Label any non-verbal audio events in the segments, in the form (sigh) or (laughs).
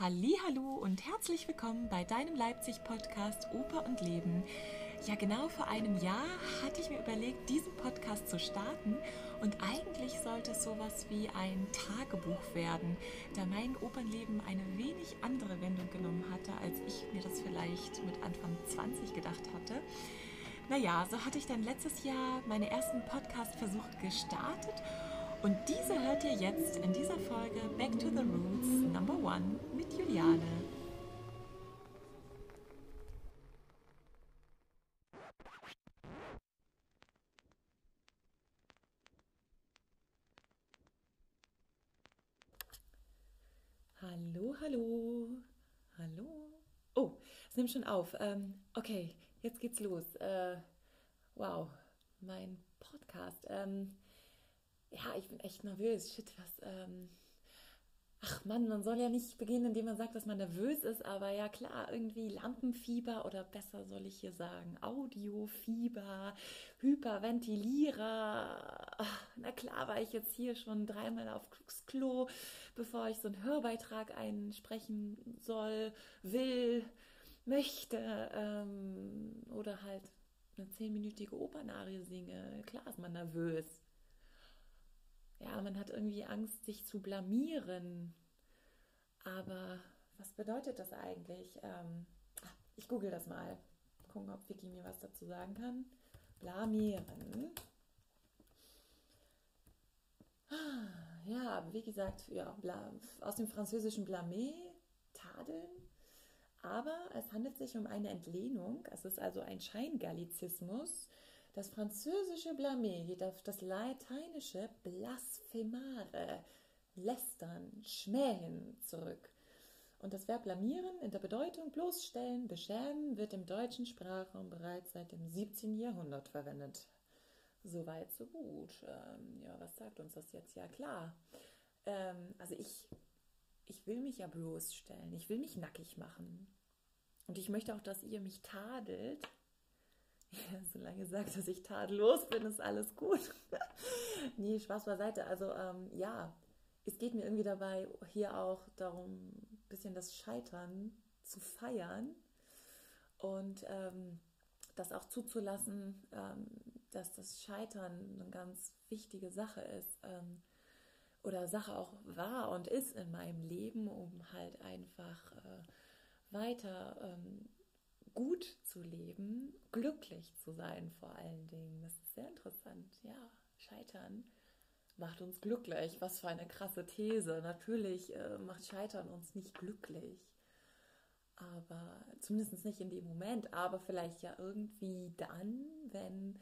Hallo und herzlich willkommen bei deinem Leipzig Podcast Oper und Leben. Ja, genau vor einem Jahr hatte ich mir überlegt, diesen Podcast zu starten und eigentlich sollte es sowas wie ein Tagebuch werden, da mein Opernleben eine wenig andere Wendung genommen hatte, als ich mir das vielleicht mit Anfang 20 gedacht hatte. Naja, so hatte ich dann letztes Jahr meine ersten Podcast-Versuche gestartet und diese hört ihr jetzt in dieser Folge Back to the Roots Number One Juliane. Hallo, hallo, hallo. Oh, es nimmt schon auf. Ähm, okay, jetzt geht's los. Äh, wow, mein Podcast. Ähm, ja, ich bin echt nervös. Shit, was. Ähm Ach Mann, man soll ja nicht beginnen, indem man sagt, dass man nervös ist, aber ja klar, irgendwie Lampenfieber oder besser soll ich hier sagen, Audiofieber, Hyperventilierer. Ach, na klar war ich jetzt hier schon dreimal aufs Klo, bevor ich so einen Hörbeitrag einsprechen soll, will, möchte ähm, oder halt eine zehnminütige Opernarie singe. Klar ist man nervös ja, man hat irgendwie Angst, sich zu blamieren. Aber was bedeutet das eigentlich? Ähm, ich google das mal. Gucken, ob Vicky mir was dazu sagen kann. Blamieren. Ja, wie gesagt, ja, aus dem französischen blâmer, tadeln. Aber es handelt sich um eine Entlehnung. Es ist also ein Scheingallizismus das französische Blâmer geht auf das lateinische blasphemare, lästern, schmähen zurück. Und das Verb blamieren in der Bedeutung bloßstellen, beschämen wird im deutschen Sprachraum bereits seit dem 17. Jahrhundert verwendet. Soweit, so gut. Ähm, ja, was sagt uns das jetzt? Ja, klar. Ähm, also ich, ich will mich ja bloßstellen. Ich will mich nackig machen. Und ich möchte auch, dass ihr mich tadelt ja, solange sagt, dass ich tadellos bin, ist alles gut. (laughs) nee, Spaß beiseite. Also ähm, ja, es geht mir irgendwie dabei hier auch darum, ein bisschen das Scheitern zu feiern und ähm, das auch zuzulassen, ähm, dass das Scheitern eine ganz wichtige Sache ist ähm, oder Sache auch war und ist in meinem Leben, um halt einfach äh, weiter ähm, gut zu leben, glücklich zu sein vor allen Dingen. Das ist sehr interessant. Ja, Scheitern macht uns glücklich. Was für eine krasse These. Natürlich äh, macht Scheitern uns nicht glücklich. Aber zumindest nicht in dem Moment, aber vielleicht ja irgendwie dann, wenn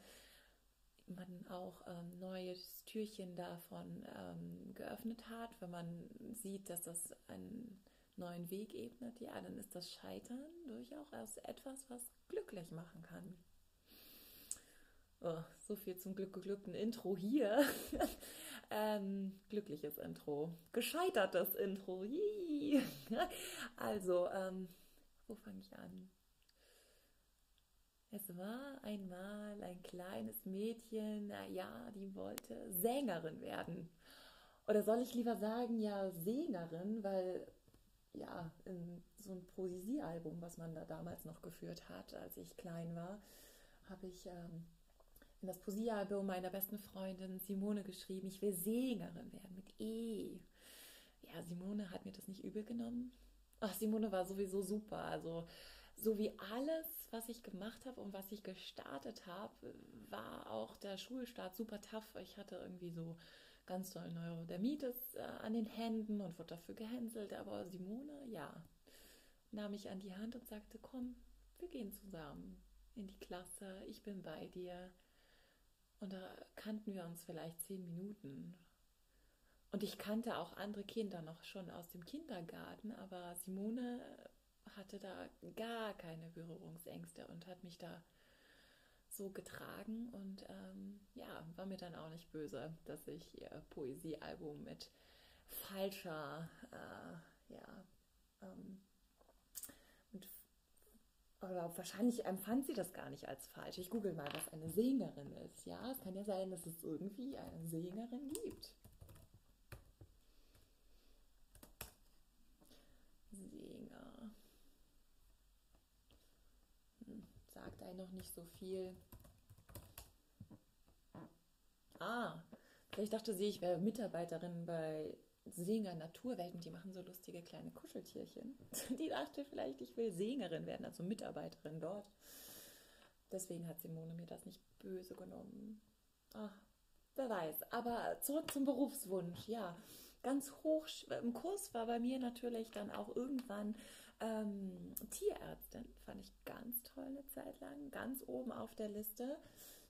man auch ähm, neues Türchen davon ähm, geöffnet hat, wenn man sieht, dass das ein neuen Weg ebnet, ja, dann ist das Scheitern durchaus etwas, was glücklich machen kann. Oh, so viel zum Glück geglückten Intro hier. (laughs) ähm, glückliches Intro. Gescheitertes Intro. (laughs) also, ähm, wo fange ich an? Es war einmal ein kleines Mädchen, naja, die wollte Sängerin werden. Oder soll ich lieber sagen, ja, Sängerin, weil ja, in so ein Poesiealbum, was man da damals noch geführt hat, als ich klein war, habe ich ähm, in das Poesiealbum meiner besten Freundin Simone geschrieben, ich will Sängerin werden mit E. Ja, Simone hat mir das nicht übel genommen. Ach, Simone war sowieso super. Also, so wie alles, was ich gemacht habe und was ich gestartet habe, war auch der Schulstart super tough. Ich hatte irgendwie so ganz doll Neurodermitis äh, an den Händen und wurde dafür gehänselt. Aber Simone, ja, nahm mich an die Hand und sagte, komm, wir gehen zusammen in die Klasse, ich bin bei dir. Und da kannten wir uns vielleicht zehn Minuten. Und ich kannte auch andere Kinder noch schon aus dem Kindergarten, aber Simone hatte da gar keine Berührungsängste und hat mich da so getragen und ähm, ja, war mir dann auch nicht böse, dass ich ihr Poesiealbum mit falscher, äh, ja, ähm, mit, oder wahrscheinlich empfand sie das gar nicht als falsch. Ich google mal, was eine Sängerin ist. Ja, es kann ja sein, dass es irgendwie eine Sängerin gibt. Vielleicht noch nicht so viel. Ah, vielleicht dachte sie, ich wäre Mitarbeiterin bei Singer Naturwelten. Die machen so lustige kleine Kuscheltierchen. (laughs) Die dachte vielleicht, ich will Sängerin werden, also Mitarbeiterin dort. Deswegen hat Simone mir das nicht böse genommen. Ach, wer weiß. Aber zurück zum Berufswunsch. Ja, ganz hoch im Kurs war bei mir natürlich dann auch irgendwann ähm, Tierärztin. Fand ich ganz toll eine Zeit lang. Ganz oben auf der Liste.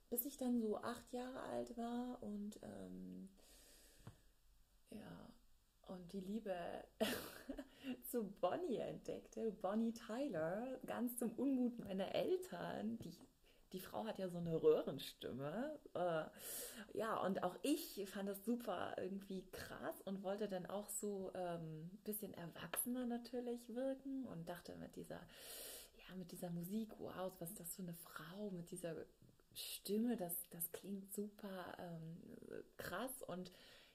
Bis ich dann so acht Jahre alt war und ähm, ja, und die Liebe (laughs) zu Bonnie entdeckte. Bonnie Tyler, ganz zum Unmut meiner Eltern, die die Frau hat ja so eine Röhrenstimme. Äh, ja, und auch ich fand das super irgendwie krass und wollte dann auch so ein ähm, bisschen erwachsener natürlich wirken und dachte mit dieser, ja, mit dieser Musik, wow, was ist das für eine Frau mit dieser Stimme, das, das klingt super ähm, krass und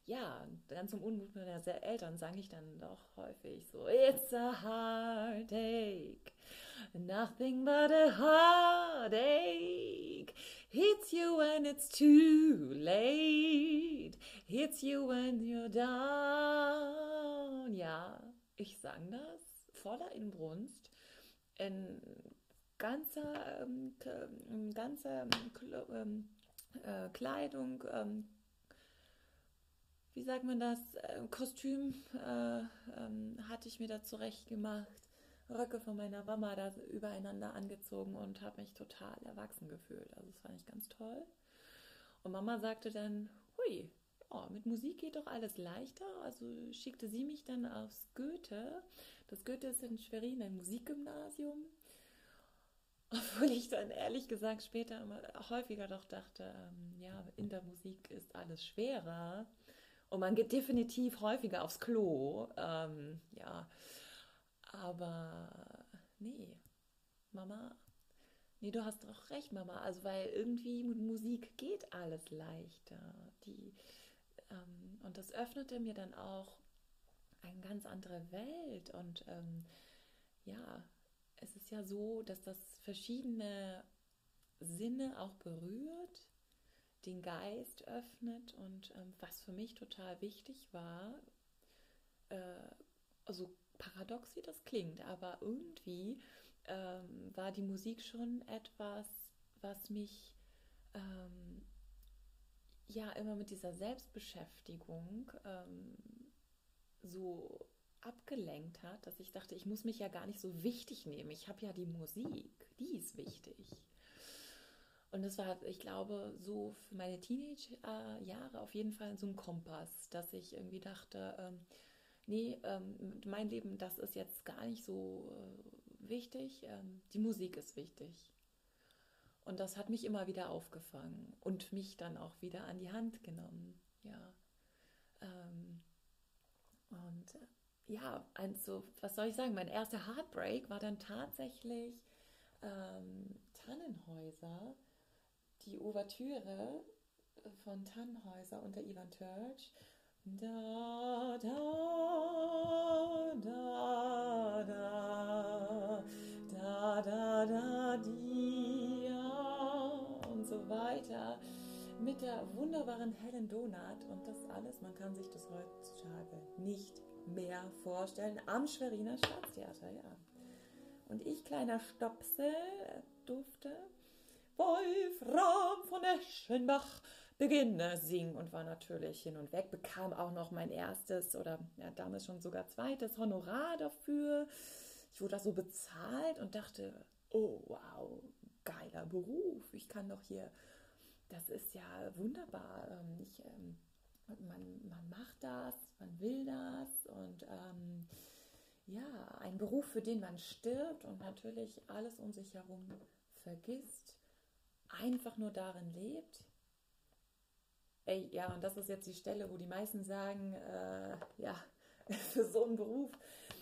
ja, dann zum Unmut meiner Eltern sang ich dann doch häufig so, It's a heartache, nothing but a heartache, hits you when it's too late, hits you when you're down. Ja, ich sang das voller Inbrunst, in ganzer, ähm, ganzer ähm, äh, Kleidung, ähm, wie sagt man das, äh, Kostüm äh, ähm, hatte ich mir da zurecht gemacht, Röcke von meiner Mama da übereinander angezogen und habe mich total erwachsen gefühlt. Also das fand ich ganz toll. Und Mama sagte dann, hui, oh, mit Musik geht doch alles leichter. Also schickte sie mich dann aufs Goethe. Das Goethe ist in Schwerin ein Musikgymnasium. (laughs) Obwohl ich dann ehrlich gesagt später immer häufiger doch dachte, ähm, ja, in der Musik ist alles schwerer. Und man geht definitiv häufiger aufs Klo. Ähm, ja, aber nee, Mama, nee, du hast doch recht, Mama. Also, weil irgendwie mit Musik geht alles leichter. Die, ähm, und das öffnete mir dann auch eine ganz andere Welt. Und ähm, ja, es ist ja so, dass das verschiedene Sinne auch berührt den Geist öffnet und ähm, was für mich total wichtig war, äh, also paradox wie das klingt, aber irgendwie ähm, war die Musik schon etwas, was mich ähm, ja immer mit dieser Selbstbeschäftigung ähm, so abgelenkt hat, dass ich dachte, ich muss mich ja gar nicht so wichtig nehmen. Ich habe ja die Musik, die ist wichtig. Und das war, ich glaube, so für meine Teenage-Jahre auf jeden Fall so ein Kompass, dass ich irgendwie dachte, ähm, nee, ähm, mein Leben, das ist jetzt gar nicht so äh, wichtig, ähm, die Musik ist wichtig. Und das hat mich immer wieder aufgefangen und mich dann auch wieder an die Hand genommen, ja. Ähm, und äh, ja, also, was soll ich sagen, mein erster Heartbreak war dann tatsächlich ähm, Tannenhäuser die Ouvertüre von Tannhäuser unter Ivan Turch. Da, da, da, da, da, da, da, dia und so weiter. Mit der wunderbaren Helen Donat und das alles, man kann sich das heutzutage nicht mehr vorstellen, am Schweriner Staatstheater, ja. Und ich, kleiner Stopsel, durfte Wolfram von Eschenbach. Beginne singen. Und war natürlich hin und weg, bekam auch noch mein erstes oder ja, damals schon sogar zweites Honorar dafür. Ich wurde da so bezahlt und dachte, oh wow, geiler Beruf, ich kann doch hier, das ist ja wunderbar. Ähm, ich, ähm, man, man macht das, man will das. Und ähm, ja, ein Beruf, für den man stirbt und natürlich alles um sich herum vergisst einfach nur darin lebt. Ey, ja, und das ist jetzt die Stelle, wo die meisten sagen, äh, ja, (laughs) für so einen Beruf.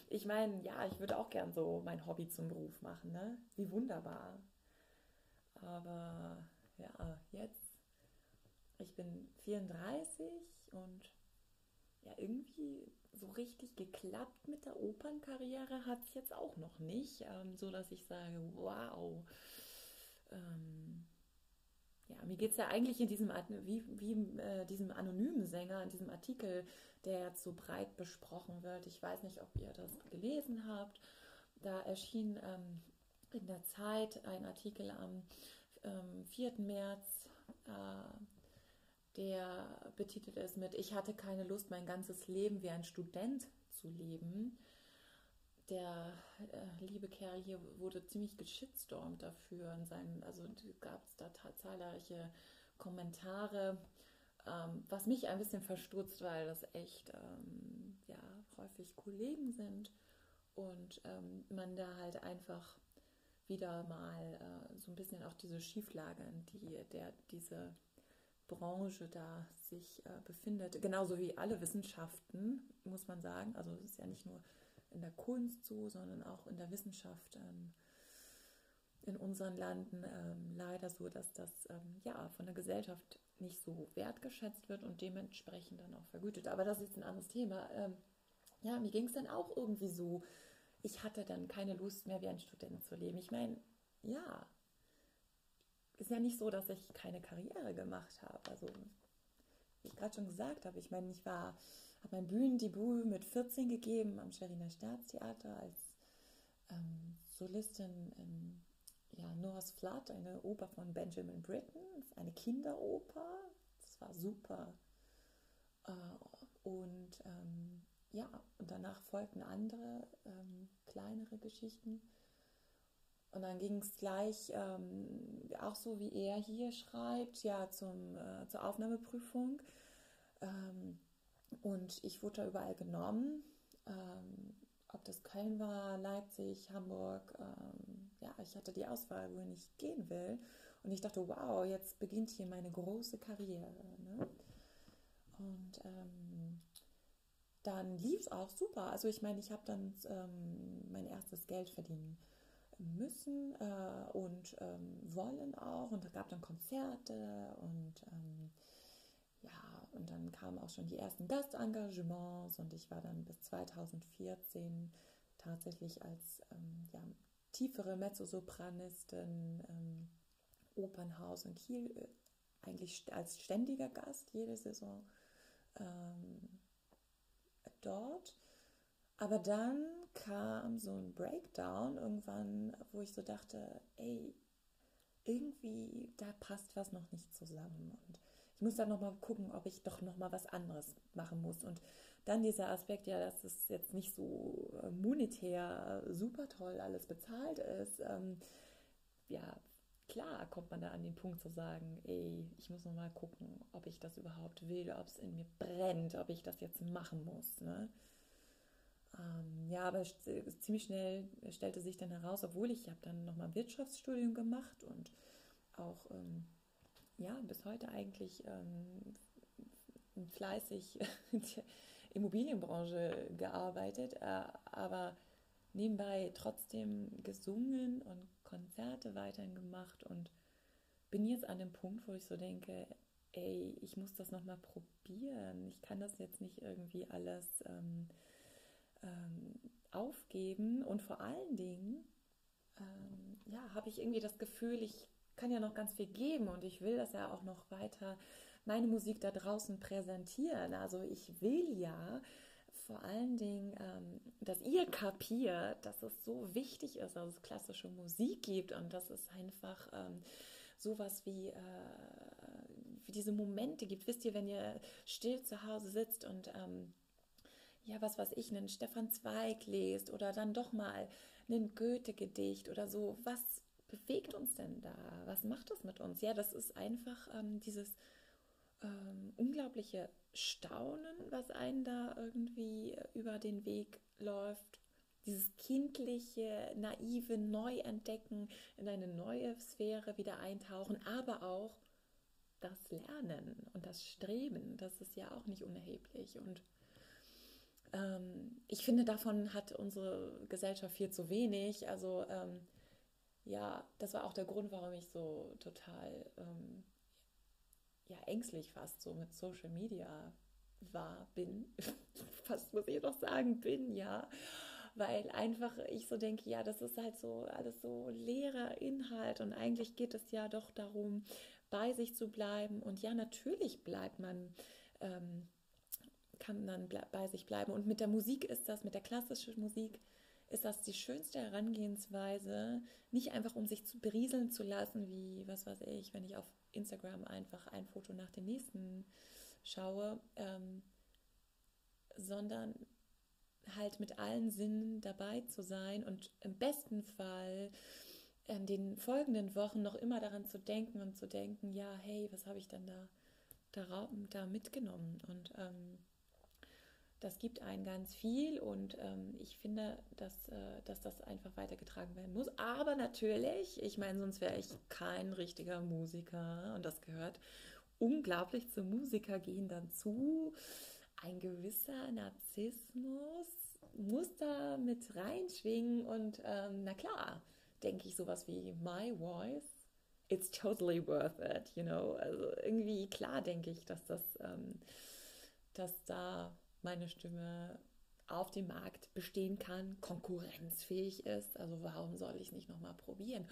Ich meine, ja, ich würde auch gern so mein Hobby zum Beruf machen, ne? Wie wunderbar. Aber ja, jetzt, ich bin 34 und ja, irgendwie so richtig geklappt mit der Opernkarriere hat es jetzt auch noch nicht, ähm, so dass ich sage, wow, ähm, ja, mir geht es ja eigentlich in diesem, wie, wie äh, diesem anonymen Sänger, in diesem Artikel, der jetzt so breit besprochen wird. Ich weiß nicht, ob ihr das gelesen habt. Da erschien ähm, in der Zeit ein Artikel am ähm, 4. März, äh, der betitelt ist mit Ich hatte keine Lust, mein ganzes Leben wie ein Student zu leben der äh, liebe Kerl hier wurde ziemlich geschitstormt dafür. In seinen, also gab es da zahlreiche Kommentare, ähm, was mich ein bisschen verstutzt, weil das echt ähm, ja, häufig Kollegen sind und ähm, man da halt einfach wieder mal äh, so ein bisschen auch diese Schieflage, in die der diese Branche da sich äh, befindet, genauso wie alle Wissenschaften, muss man sagen. Also es ist ja nicht nur in der Kunst so, sondern auch in der Wissenschaft ähm, in unseren Landen ähm, leider so, dass das ähm, ja von der Gesellschaft nicht so wertgeschätzt wird und dementsprechend dann auch vergütet. Aber das ist jetzt ein anderes Thema. Ja, mir ging es dann auch irgendwie so. Ich hatte dann keine Lust mehr, wie ein Student zu leben. Ich meine, ja, ist ja nicht so, dass ich keine Karriere gemacht habe. Also, wie ich gerade schon gesagt habe, ich meine, ich war habe mein Bühnendebüt mit 14 gegeben am Schweriner Staatstheater als ähm, Solistin in ja, Noah's Flood, eine Oper von Benjamin Britten, eine Kinderoper. Das war super. Äh, und ähm, ja, und danach folgten andere ähm, kleinere Geschichten. Und dann ging es gleich, ähm, auch so wie er hier schreibt, ja, zum, äh, zur Aufnahmeprüfung. Ähm, und ich wurde da überall genommen, ähm, ob das Köln war, Leipzig, Hamburg. Ähm, ja, ich hatte die Auswahl, wohin ich gehen will. Und ich dachte, wow, jetzt beginnt hier meine große Karriere. Ne? Und ähm, dann lief es auch super. Also ich meine, ich habe dann ähm, mein erstes Geld verdienen müssen äh, und ähm, wollen auch. Und es gab dann Konzerte und ähm, und dann kamen auch schon die ersten Gastengagements und ich war dann bis 2014 tatsächlich als ähm, ja, tiefere Mezzosopranistin ähm, Opernhaus in Kiel äh, eigentlich als ständiger Gast jede Saison ähm, dort. Aber dann kam so ein Breakdown irgendwann, wo ich so dachte, ey, irgendwie, da passt was noch nicht zusammen. Und ich muss dann nochmal gucken, ob ich doch nochmal was anderes machen muss. Und dann dieser Aspekt, ja, dass es jetzt nicht so äh, monetär super toll alles bezahlt ist. Ähm, ja, klar kommt man da an den Punkt zu sagen, ey, ich muss nochmal gucken, ob ich das überhaupt will, ob es in mir brennt, ob ich das jetzt machen muss. Ne? Ähm, ja, aber ziemlich schnell stellte sich dann heraus, obwohl ich habe dann nochmal Wirtschaftsstudium gemacht und auch ähm, ja, bis heute eigentlich ähm, fleißig (laughs) in der Immobilienbranche gearbeitet, äh, aber nebenbei trotzdem gesungen und Konzerte weiterhin gemacht und bin jetzt an dem Punkt, wo ich so denke, ey, ich muss das nochmal probieren. Ich kann das jetzt nicht irgendwie alles ähm, ähm, aufgeben und vor allen Dingen, ähm, ja, habe ich irgendwie das Gefühl, ich kann ja noch ganz viel geben und ich will das ja auch noch weiter meine Musik da draußen präsentieren. Also ich will ja vor allen Dingen, ähm, dass ihr kapiert, dass es so wichtig ist, dass es klassische Musik gibt und dass es einfach ähm, sowas wie, äh, wie diese Momente gibt. Wisst ihr, wenn ihr still zu Hause sitzt und ähm, ja, was weiß ich, einen Stefan Zweig lest oder dann doch mal ein Goethe-Gedicht oder so, was bewegt uns denn da? Was macht das mit uns? Ja, das ist einfach ähm, dieses ähm, unglaubliche Staunen, was einen da irgendwie über den Weg läuft. Dieses kindliche, naive Neuentdecken, in eine neue Sphäre wieder eintauchen, aber auch das Lernen und das Streben, das ist ja auch nicht unerheblich. Und ähm, ich finde, davon hat unsere Gesellschaft viel zu wenig. Also ähm, ja, das war auch der Grund, warum ich so total ähm, ja, ängstlich fast so mit Social Media war, bin. (laughs) fast muss ich doch sagen, bin, ja. weil einfach ich so denke, ja, das ist halt so alles so leerer Inhalt und eigentlich geht es ja doch darum, bei sich zu bleiben. Und ja, natürlich bleibt man. Ähm, kann dann bei sich bleiben. Und mit der Musik ist das, mit der klassischen Musik, ist das die schönste Herangehensweise, nicht einfach um sich zu berieseln zu lassen, wie, was weiß ich, wenn ich auf Instagram einfach ein Foto nach dem nächsten schaue, ähm, sondern halt mit allen Sinnen dabei zu sein und im besten Fall in den folgenden Wochen noch immer daran zu denken und zu denken, ja, hey, was habe ich dann da, da, da mitgenommen? Und ähm, das gibt einen ganz viel und ähm, ich finde, dass, äh, dass das einfach weitergetragen werden muss. Aber natürlich, ich meine, sonst wäre ich kein richtiger Musiker und das gehört unglaublich zum Musiker gehen dann zu. Ein gewisser Narzissmus muss da mit reinschwingen und ähm, na klar, denke ich sowas wie My Voice, it's totally worth it, you know. Also irgendwie klar denke ich, dass das, ähm, dass da meine Stimme auf dem Markt bestehen kann, konkurrenzfähig ist. Also warum soll ich es nicht nochmal probieren?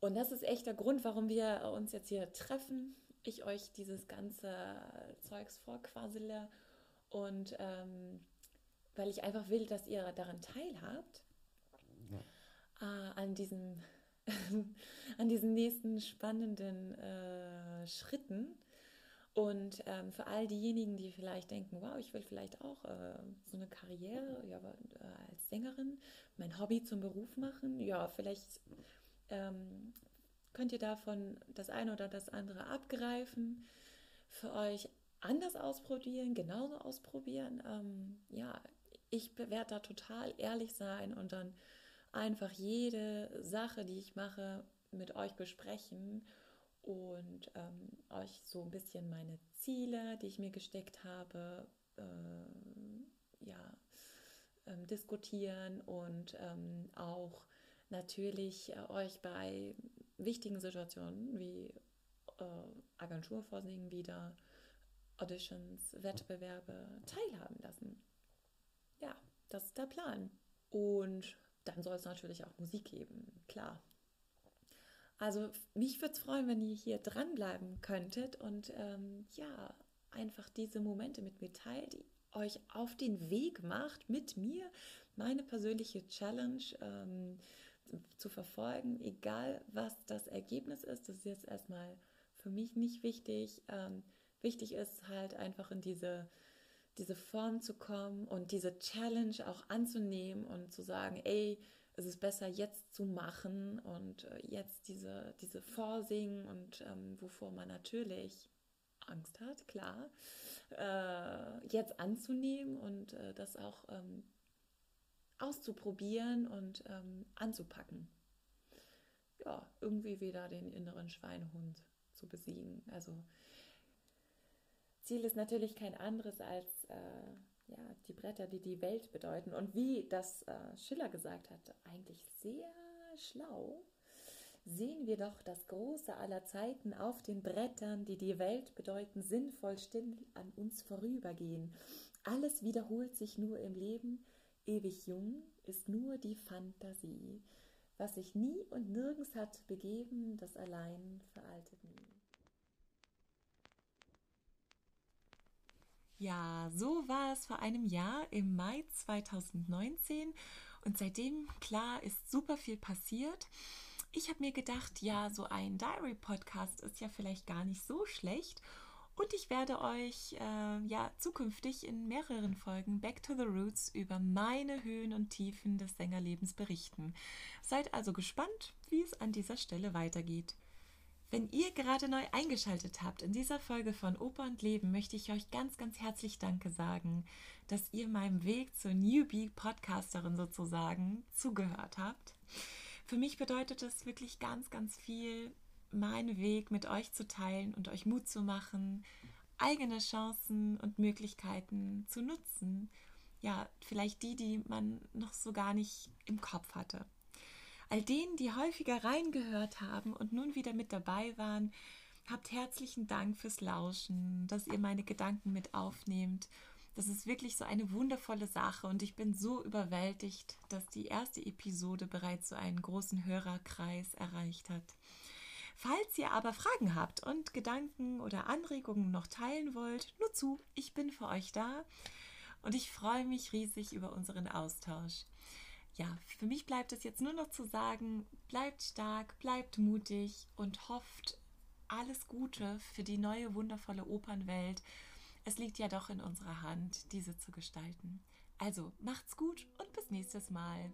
Und das ist echt der Grund, warum wir uns jetzt hier treffen. Ich euch dieses ganze Zeugs vorquassele und ähm, weil ich einfach will, dass ihr daran teilhabt, ja. äh, an diesem (laughs) an diesen nächsten spannenden äh, Schritten und ähm, für all diejenigen, die vielleicht denken, wow, ich will vielleicht auch äh, so eine Karriere ja, äh, als Sängerin, mein Hobby zum Beruf machen, ja, vielleicht ähm, könnt ihr davon das eine oder das andere abgreifen, für euch anders ausprobieren, genauso ausprobieren. Ähm, ja, ich werde da total ehrlich sein und dann einfach jede Sache, die ich mache, mit euch besprechen und ähm, euch so ein bisschen meine Ziele, die ich mir gesteckt habe, äh, ja, ähm, diskutieren und ähm, auch natürlich äh, euch bei wichtigen Situationen wie äh, Agenturvorsingen wieder, Auditions, Wettbewerbe teilhaben lassen. Ja, das ist der Plan. Und dann soll es natürlich auch Musik geben, klar. Also mich würde es freuen, wenn ihr hier dranbleiben könntet und ähm, ja, einfach diese Momente mit mir teilt, euch auf den Weg macht, mit mir meine persönliche Challenge ähm, zu verfolgen, egal was das Ergebnis ist. Das ist jetzt erstmal für mich nicht wichtig. Ähm, wichtig ist halt einfach in diese, diese Form zu kommen und diese Challenge auch anzunehmen und zu sagen, ey, es ist besser jetzt zu machen und äh, jetzt diese, diese Vorsingen und ähm, wovor man natürlich Angst hat, klar, äh, jetzt anzunehmen und äh, das auch ähm, auszuprobieren und ähm, anzupacken. Ja, irgendwie wieder den inneren Schweinehund zu besiegen. Also Ziel ist natürlich kein anderes als äh, ja, die Bretter, die die Welt bedeuten. Und wie das äh, Schiller gesagt hat, eigentlich sehr schlau, sehen wir doch das Große aller Zeiten auf den Brettern, die die Welt bedeuten, sinnvoll still an uns vorübergehen. Alles wiederholt sich nur im Leben, ewig jung ist nur die Fantasie. Was sich nie und nirgends hat begeben, das allein veraltet nie. Ja, so war es vor einem Jahr im Mai 2019 und seitdem, klar, ist super viel passiert. Ich habe mir gedacht, ja, so ein Diary-Podcast ist ja vielleicht gar nicht so schlecht und ich werde euch äh, ja zukünftig in mehreren Folgen Back to the Roots über meine Höhen und Tiefen des Sängerlebens berichten. Seid also gespannt, wie es an dieser Stelle weitergeht. Wenn ihr gerade neu eingeschaltet habt in dieser Folge von Oper und Leben, möchte ich euch ganz, ganz herzlich Danke sagen, dass ihr meinem Weg zur Newbie-Podcasterin sozusagen zugehört habt. Für mich bedeutet es wirklich ganz, ganz viel, meinen Weg mit euch zu teilen und euch Mut zu machen, eigene Chancen und Möglichkeiten zu nutzen. Ja, vielleicht die, die man noch so gar nicht im Kopf hatte. All denen, die häufiger reingehört haben und nun wieder mit dabei waren, habt herzlichen Dank fürs Lauschen, dass ihr meine Gedanken mit aufnehmt, Das ist wirklich so eine wundervolle Sache und ich bin so überwältigt, dass die erste Episode bereits so einen großen Hörerkreis erreicht hat. Falls ihr aber Fragen habt und Gedanken oder Anregungen noch teilen wollt, nur zu, ich bin für euch da und ich freue mich riesig über unseren Austausch. Ja, für mich bleibt es jetzt nur noch zu sagen, bleibt stark, bleibt mutig und hofft alles Gute für die neue wundervolle Opernwelt. Es liegt ja doch in unserer Hand, diese zu gestalten. Also macht's gut und bis nächstes Mal.